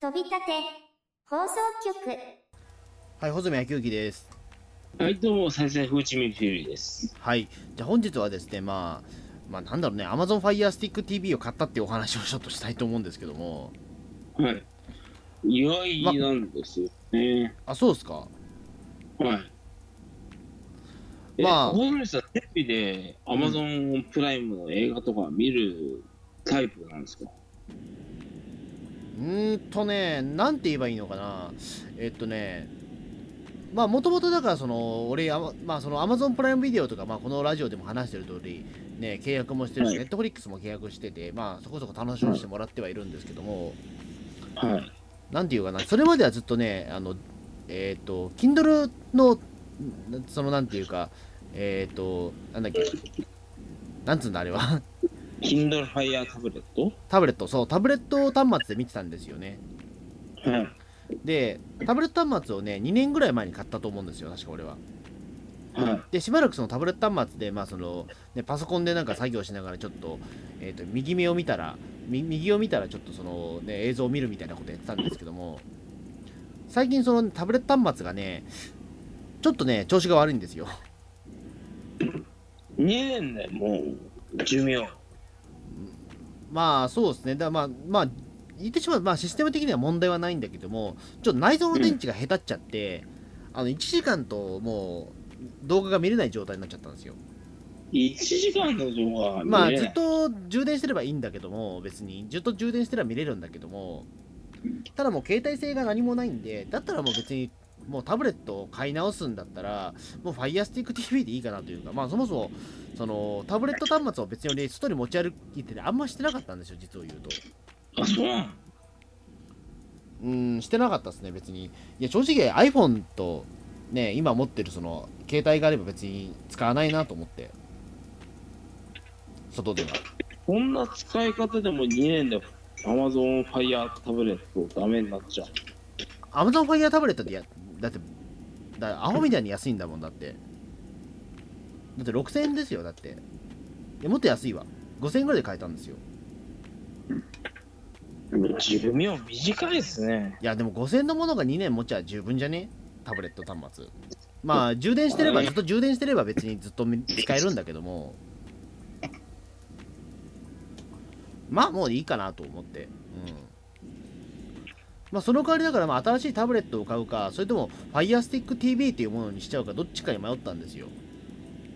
飛び立て放送局はい、穂積野球機です。はい、どうも、再生風ちみフューリーです。はい、じゃあ本日はですね、まあ、まあ、なんだろうね、Amazon Fire Stick TV を買ったっていうお話をちょっとしたいと思うんですけども、はい。意外なんですよね。あ、そうですか。はい。まあまあ、大さん、テレビで Amazon プライムの映画とか見るタイプなんですか、うーんとね、なんて言えばいいのかな。えっとね、まあ、もともとだから、その、俺、あままあ、その Amazon プライムビデオとか、まあ、このラジオでも話してる通り、ね、契約もしてるし、はい Netflix も契約してて、まあ、そこそこ楽しませてもらってはいるんですけども、はい。なんていうかな、それまではずっとね、あの、えっ、と、Kindle の、んそのなんていうか、えっ、と、なんだっけ、なんつうんだ、あれは、Kindle Fire タブレットタブレット、そう、タブレット端末で見てたんですよね。はい。で、タブレット端末をね、2年ぐらい前に買ったと思うんですよ、確か俺は。はい。で、しばらくそのタブレット端末で、まあその、ね、パソコンでなんか作業しながら、ちょっと、えっ、と、右目を見たら、み右を見たら、ちょっとその、ね、映像を見るみたいなことやってたんですけども、最近そのタブレット端末がね、ちょっとね、調子が悪いんですよ。2年でもう寿命。まあ、そうですね。だまあ、まあ、言ってしまう、まあ、システム的には問題はないんだけども、ちょっと内蔵の電池が下手っちゃって、あの、1時間ともう、動画が見れない状態になっちゃったんですよ。1時間の動画まあ、ずっと充電してればいいんだけども、別に、ずっと充電してれば見れるんだけども、ただもう携帯性が何もないんで、だったらもう別に、もうタブレットを買い直すんだったら、もう Firestick TV でいいかなというか、まあそもそも、そのタブレット端末を別に俺、外に持ち歩いててあんましてなかったんですよ、実を言うと。あ、そうなの？うん、してなかったですね、別に。いや、正直 iPhone と、ね、今持ってるその、携帯があれば別に使わないなと思って。外では。こんな使い方でも2年で Amazon Fire タブレットダメになっちゃう。Amazon Fire タブレットでや、だって、だアホみたいに安いんだもんだって。だって6000円ですよ、だって。いやもっと安いわ。5000円ぐらいで買えたんですよ。寿命短いですね。いや、でも5000円のものが2年持ちゃ十分じゃね？タブレット端末。まあ、充電してれば、ずっと充電してれば別にずっと使えるんだけども、まあ、もういいかなと思って。うん。まあ、その代わりだから、まあ、新しいタブレットを買うか、それとも Firestick TV っていうものにしちゃうか、どっちかに迷ったんですよ。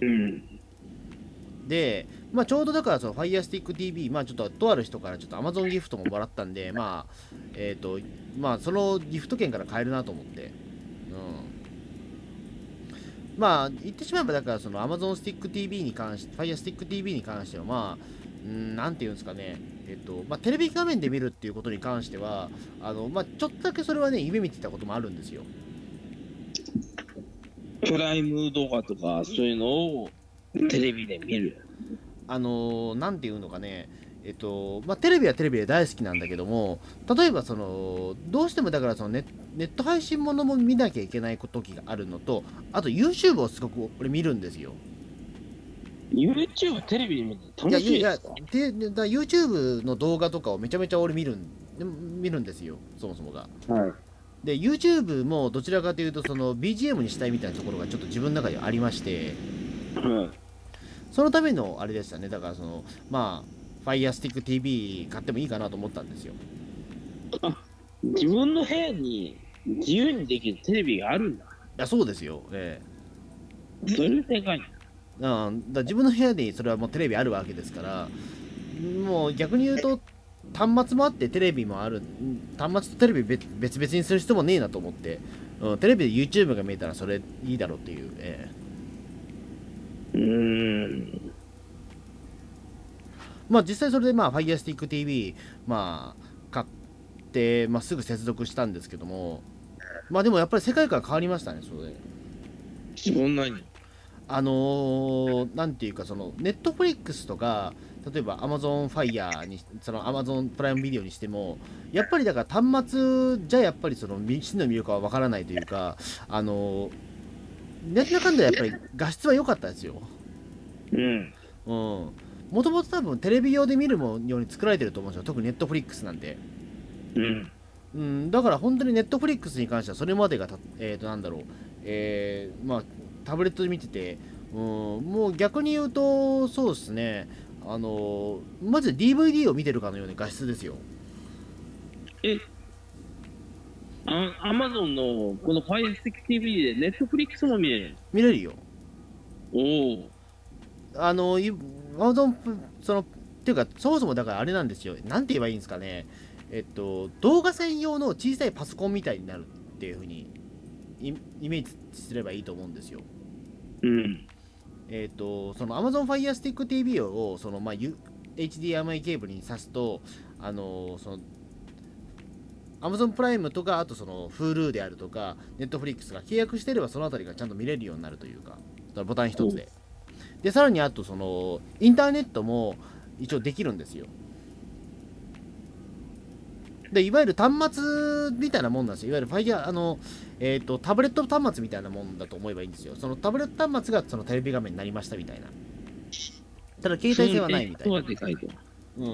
うん。で、まあ、ちょうどだからその Firestick TV、まあ、ちょっととある人からちょっと Amazon ギフトももらったんで、まあ、えっ、と、まあ、そのギフト券から買えるなと思って、うん。まあ、言ってしまえば、だからその Amazon Stick TV に関して、Firestick TV に関しては、まあ、うん、なんていうんですかね、えっ、と、まあ、テレビ画面で見るっていうことに関しては、あの、まあ、ちょっとだけそれはね、夢見てたこともあるんですよ。プライム動画とかそういうのをテレビで見る。あのーなんていうのかね、えっとまあ、テレビはテレビで大好きなんだけども、例えばその、どうしてもだからそのネネット配信ものも見なきゃいけない時があるのと、あと YouTube をすごく俺見るんですよ。YouTube テレビで見ていやいや楽しいですか？でだから YouTube の動画とかをめちゃめちゃ俺見るん見るんですよ、そもそもが。はい。で、YouTube もどちらかというと、その BGM にしたいみたいなところがちょっと自分の中でありまして、はい。そのためのあれでしたね、だからその、まあ、Firestick TV 買ってもいいかなと思ったんですよ。自分の部屋に自由にできるテレビがあるんだ。いや、そうですよ。えそれでかいうん、だ自分の部屋にそれはもうテレビあるわけですから、もう逆に言うと、端末もあってテレビもある、うん端末とテレビ別別々にする必要もねえなと思って、うん、テレビで YouTube が見えたらそれいいだろうっていう、ええうーん。まあ実際それでまあ Firestick TV、まあ買って、まあ、すぐ接続したんですけども、まあでもやっぱり世界観変わりましたね、それで。そんなに。あのーなんていうか、その、ネットフリックスとか、例えば Amazon Fire に、その Amazon プライムビデオにしても、やっぱりだから端末じゃやっぱりその、真の魅力はわからないというか、あのーなんだかんだやっぱり画質は良かったですよ。うん。うん。もともと多分テレビ用で見るもように作られてると思うんですよ。特にネットフリックスなんて。うん。うん、だから本当にネットフリックスに関してはそれまでがた、えー、となんだろう、えーまあ、タブレットで見てて、うん、もう逆に言うと、そうですね、あのまず DVD を見てるかのような画質ですよ。あアマゾンのこの Fire Stick TV で Netflix も見れる。見れるよ。おお。あの、い Amazon その、っていうか、そもそもだからあれなんですよ。なんて言えばいいんですかね。えっと、動画専用の小さいパソコンみたいになるっていうふうにイイメージすればいいと思うんですよ。うん。えっ、と、その Amazon Fire Stick TV を、その、まあ、U- HDMI ケーブルに挿すと、あの、その、Amazon プライムとか、あとその Hulu であるとか、Netflix が契約してればそのあたりがちゃんと見れるようになるというか、そのボタン一つで。で、さらにあと、その、インターネットも一応できるんですよ。で、いわゆる端末みたいなもんなんですよ。いわゆる Fire、あの、えっ、と、タブレット端末みたいなもんだと思えばいいんですよ。そのタブレット端末がそのテレビ画面になりましたみたいな。ただ、携帯性はないみたいな。いと。うん。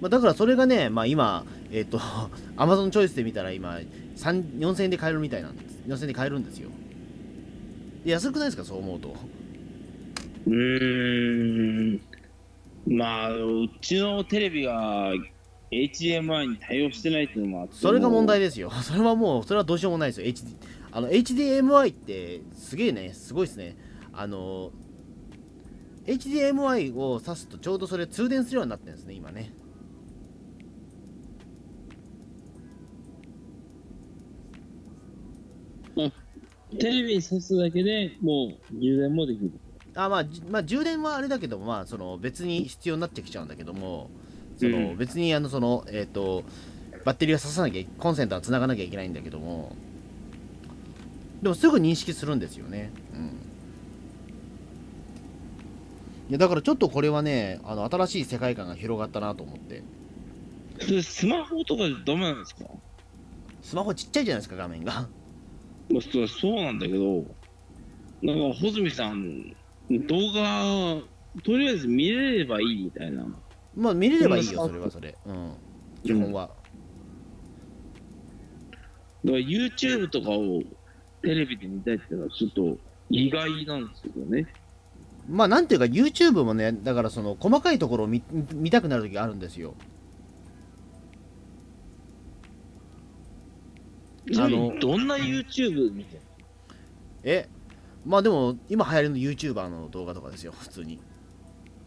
まあ、だからそれがね、まあ、今、えっ、と、Amazon チョイスで見たら今、3 4000円で買えるみたいなんです。4000円で買えるんですよ。で安くないですか、そう思うと。うーん。まあ、うちのテレビが HDMI に対応してないっていうのもあって。それが問題ですよ。それはもう、それはどうしようもないですよ。HD、あの HDMI ってすげえね、すごいですね。あの、HDMI を挿すとちょうどそれ通電するようになってるんですね、今ね。テレビに挿すだけでもう充電もできる。あまあ、じまあ、充電はあれだけども、まあ、その別に必要になってきちゃうんだけども、そのうん別にあのその、えー、とバッテリーは挿さなきゃいコンセントはつながなきゃいけないんだけども、でもすぐ認識するんですよね。うん、いやだからちょっとこれはね、あの新しい世界観が広がったなと思って、スマホとかでダメなんですか？スマホちっちゃいじゃないですか、画面が。そうなんだけど、なんか、穂積さん、動画、とりあえず見れればいいみたいな。まあ見れればいいよ、それはそれ。うん、基本は。だから YouTube とかをテレビで見たいっていうのはちょっと意外なんですけどね。まあなんていうか YouTube もねだからその細かいところを見見たくなる時があるんですよあのにどんな YouTube 見てるえ？まあでも今流行りの YouTuber の動画とかですよ普通に。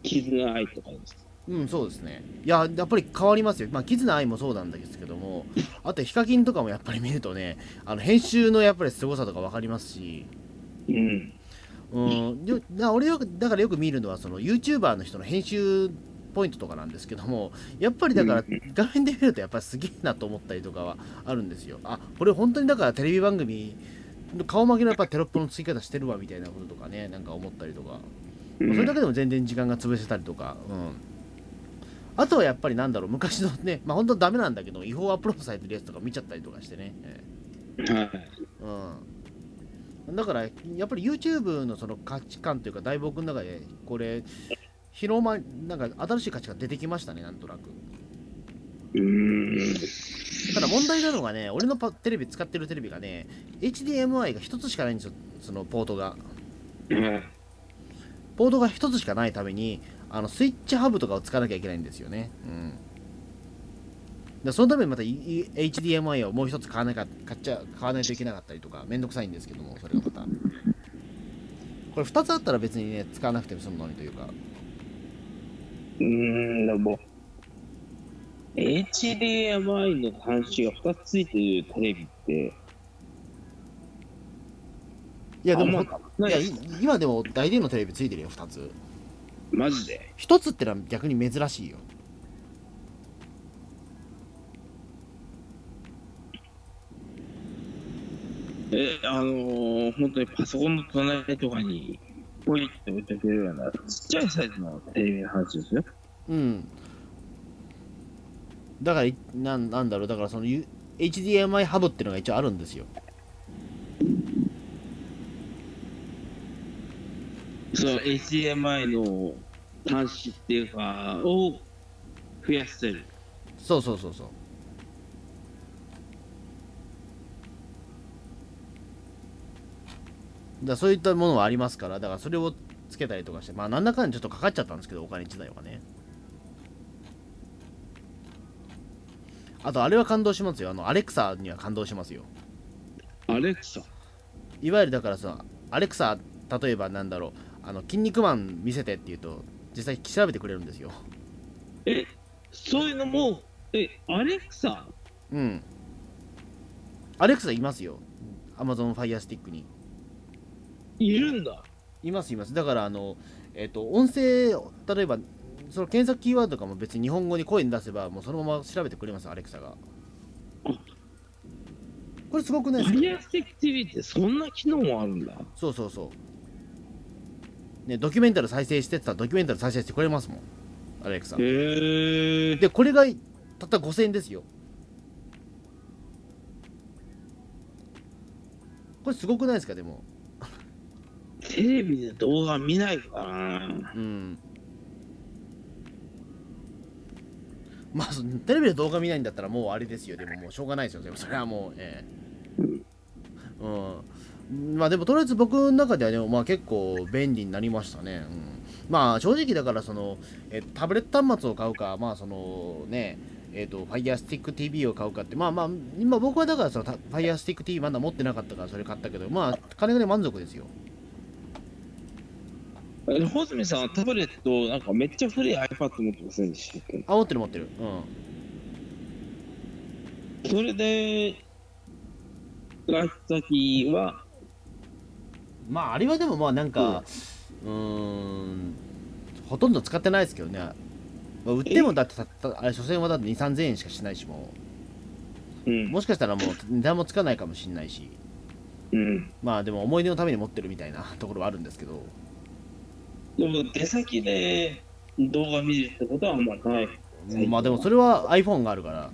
絆愛とかです。うんそうですね。いややっぱり変わりますよ。まあキズナアイもそうなんですけどもあとヒカキンとかもやっぱり見るとねあの編集のやっぱり凄さとか分かりますし。うん。うん、よだ俺よくだからよく見るのはその YouTuber の人の編集ポイントとかなんですけどもやっぱりだから画面で見るとやっぱりすげえなと思ったりとかはあるんですよ。あこれ本当にだからテレビ番組顔負けのやっぱテロップの付き方してるわみたいなこととかねなんか思ったりとか、まあそれだけでも全然時間が潰せたりとか。うん。あとはやっぱりなんだろう昔のねまあ本当ダメなんだけど違法アップロードされてるやつとか見ちゃったりとかしてね。うん、だからやっぱり YouTube のその価値観というか大僕の中でこれ広まなんか新しい価値が出てきましたねなんとなく。ただ問題なのがね俺のパテレビ使ってるテレビがね HDMI が一つしかないんですよ。そのポートが。はい。ポートが一つしかないためにあのスイッチハブとかを使わなきゃいけないんですよね。うん。でそのためにまた HDMI をもう一つ買わなか買っちゃ買わないといけなかったりとかめんどくさいんですけどもそれがまた。これ2つあったら別にね使わなくても済むのにというか。うーん、でも、HDMI の端子が2つついてるテレビって、いやでもいや今でも大電のテレビついてるよ2つ。マジで？1つってのは逆に珍しいよ。え、あのー、本当にパソコンの隣とかに、ポイって置いておけるような、ちっちゃいサイズのテレビの話ですよ。うんだからいなんなんだろうだからその HDMI ハブっていうのが一応あるんですよ。その HDMI の端子っていうか、を増やせる。そうそうそうそう。だそういったものはありますからだからそれをつけたりとかしてまあなんだかんだちょっとかかっちゃったんですけどお金自体はねあとあれは感動しますよ。あのアレクサには感動しますよ。アレクサ？いわゆるだからさアレクサ例えばなんだろう。あの筋肉マン見せてって言うと実際調べてくれるんですよ。え、そういうのも、え、アレクサ？うん。アレクサいますよ。Amazon Fire Stick に。いるんだ。いますいます。だからあのえっ、と音声例えばその検索キーワードとかも別に日本語に声に出せばもうそのまま調べてくれますアレクサが。これすごくないですか？ファイアスティック TV ってそんな機能もあるんだ。そうそうそう。ねドキュメンタル再生してたらドキュメンタル再生してくれますもんアレクサ。へえ。でこれがたった5000円ですよ。これすごくないですか？でも。テレビで動画見ないかな。うんまあそテレビで動画見ないんだったらもうあれですよ。でももうしょうがないですよ。でもそれはもうええ。うん。まあでもとりあえず僕の中ではね、まあ、結構便利になりましたね、うん、まあ正直だからそのえタブレット端末を買うかまあそのねえー、と Firestick TV を買うかってまあまあ今僕はだからその Firestick TV まだ持ってなかったからそれ買ったけどまあ金がね満足ですよ。えホズミさんはタブレット、なんかめっちゃ古い iPad 持ってませんでしたっけ？あ持ってる持ってる。うん。それで、使った時は、まああれはでもまあなんかうーんほとんど使ってないですけどね、まあ、売ってもだってたったあれ所詮はだって2 3 0 0 0円しかしないしもう。ん。もしかしたらもう値段もつかないかもしれないし。うん。まあでも思い出のために持ってるみたいなところはあるんですけどでも出先で動画見るってことはあんまない。まあでもそれは iPhone があるから。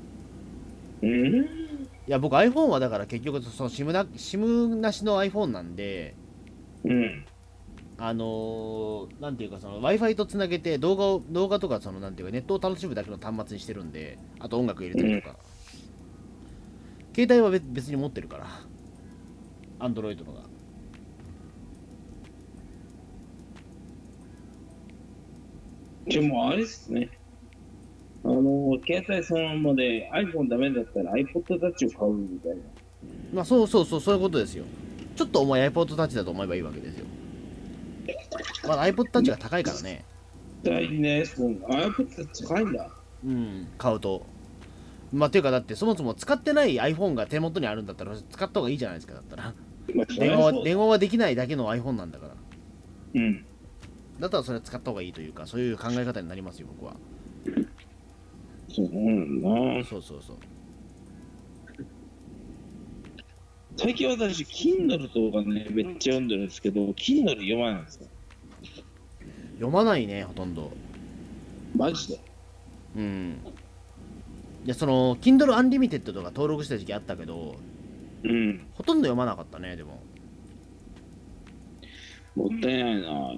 うん？いや僕 iPhone はだから結局その SIM な SIM なしの iPhone なんでうん。あのーなんていうかその Wi-Fi とつなげて動画を動画とかそのなんていうかネットを楽しむだけの端末にしてるんであと音楽入れたりとか、携帯は別別に持ってるから。Android のがでもあれですね。あの、携帯そのままで iPhone ダメだったら iPod Touch を買うみたいな。まあそうそうそうそういうことですよちょっと重い iPod Touch だと思えばいいわけですよまだ iPod Touch が高いからね絶対ね、その iPod Touch 高いんだ。うん買うとまあっていうかだってそもそも使ってない iPhone が手元にあるんだったら使った方がいいじゃないですかだったら電話は電話はできないだけの iPhone なんだからうん。だったらそれ使った方がいいというかそういう考え方になりますよ僕はそうなんだな。そうそうそう最近私、Kindle とかね、めっちゃ読んでるんですけど、Kindle 読まないんですよ。読まないねほとんどマジで？うんいやその Kindle Unlimited とか登録した時期あったけどうん。ほとんど読まなかったねでももったいないな。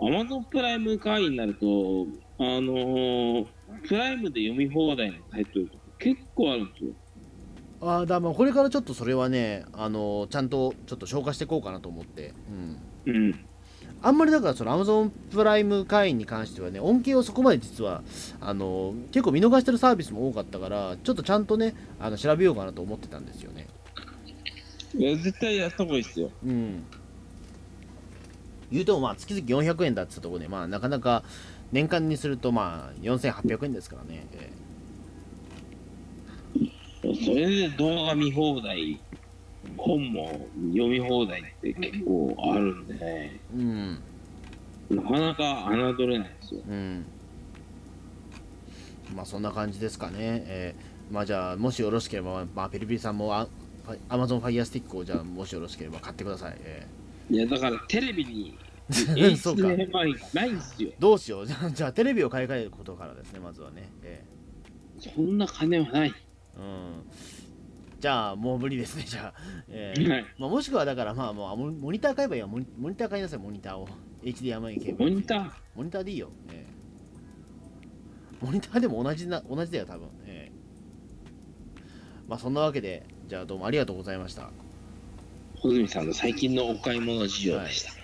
Amazon プライム会員になると、あのープライムで読み放題のタイトルとか結構あるんですよ。ああだまあこれからちょっとそれはねあのちゃんとちょっと消化していこうかなと思ってうんうん。あんまりだからその Amazon プライム会員に関してはね恩恵をそこまで実はあの結構見逃してるサービスも多かったからちょっとちゃんとねあの調べようかなと思ってたんですよねいや、絶対やった方がいいですよ。うん言うてもまあ月々400円だってところでまあなかなか年間にするとまあ4800円ですからね、えそれで動画見放題、本も読み放題って結構あるんでうん。なかなか侮れないですよ。うん。まあそんな感じですかね、えーまあじゃあもしよろしければ、まあ、ペリピリさんもあ Amazon Fire Stick をじゃあもしよろしければ買ってください、えいや、だからテレビに演出の変ないんですよ。どうしよう。じゃあ、じゃあテレビを買い替えることからですね、まずはね。ええ、そんな金はない。うん。じゃあ、もう無理ですね、じゃあ。え、はい、まあ、もしくは、だから、まあ、もうモニター買えばいいよモニ。ター買いなさい、モニターを。HDMI 系。モニター？モニターでいいよ。ええ、モニターでも同じな同じだよ、多分。ええ、まあ、そんなわけで、じゃあ、どうもありがとうございました。小泉さんの最近のお買い物事情でした。